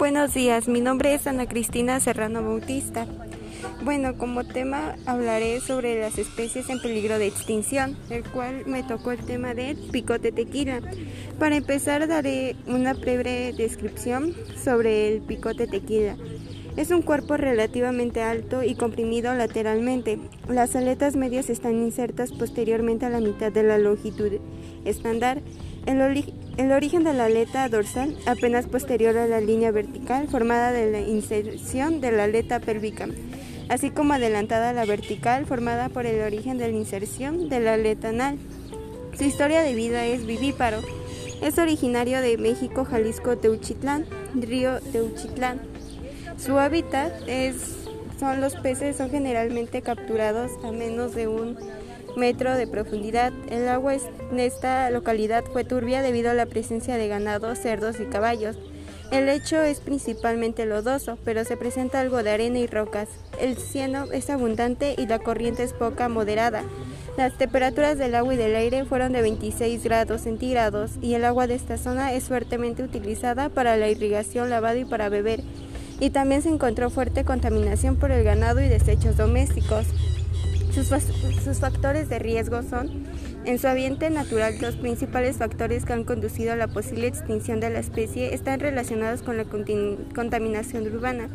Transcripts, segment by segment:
Buenos días, mi nombre es Ana Cristina Serrano Bautista. Bueno, como tema hablaré sobre las especies en peligro de extinción, el cual me tocó el tema del picote tequila. Para empezar daré una breve descripción sobre el picote tequila. Es un cuerpo relativamente alto y comprimido lateralmente. Las aletas medias están insertas posteriormente a la mitad de la longitud estándar. El, origen de la aleta dorsal apenas posterior a la línea vertical formada de la inserción de la aleta pélvica, así como adelantada a la vertical formada por el origen de la inserción de la aleta anal. Su historia de vida es vivíparo. Es originario de México, Jalisco, Teuchitlán, río Teuchitlán. Su hábitat es, son los peces, son generalmente capturados a menos de un metro de profundidad. El agua en esta localidad fue turbia debido a la presencia de ganado, cerdos y caballos. El lecho es principalmente lodoso, pero se presenta algo de arena y rocas. El cieno es abundante y la corriente es poca moderada. Las temperaturas del agua y del aire fueron de 26 grados centígrados y el agua de esta zona es fuertemente utilizada para la irrigación, lavado y para beber y también se encontró fuerte contaminación por el ganado y desechos domésticos. Sus, factores de riesgo son, en su ambiente natural, los principales factores que han conducido a la posible extinción de la especie están relacionados con la contaminación urbana,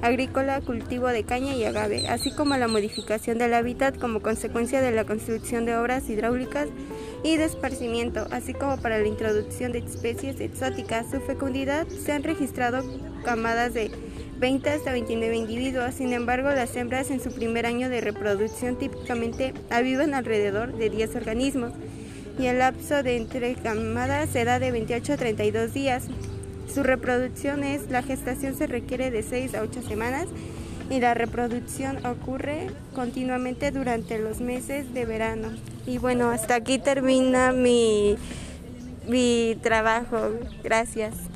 agrícola, cultivo de caña y agave, así como la modificación del hábitat como consecuencia de la construcción de obras hidráulicas y de esparcimiento, así como para la introducción de especies exóticas. Su fecundidad se han registrado camadas de 20 hasta 29 individuos. Sin embargo, las hembras en su primer año de reproducción típicamente avivan alrededor de 10 organismos y el lapso de entre camadas se da de 28 a 32 días. Su reproducción es, la gestación se requiere de 6 a 8 semanas y la reproducción ocurre continuamente durante los meses de verano. Y bueno, hasta aquí termina mi, mi trabajo. Gracias.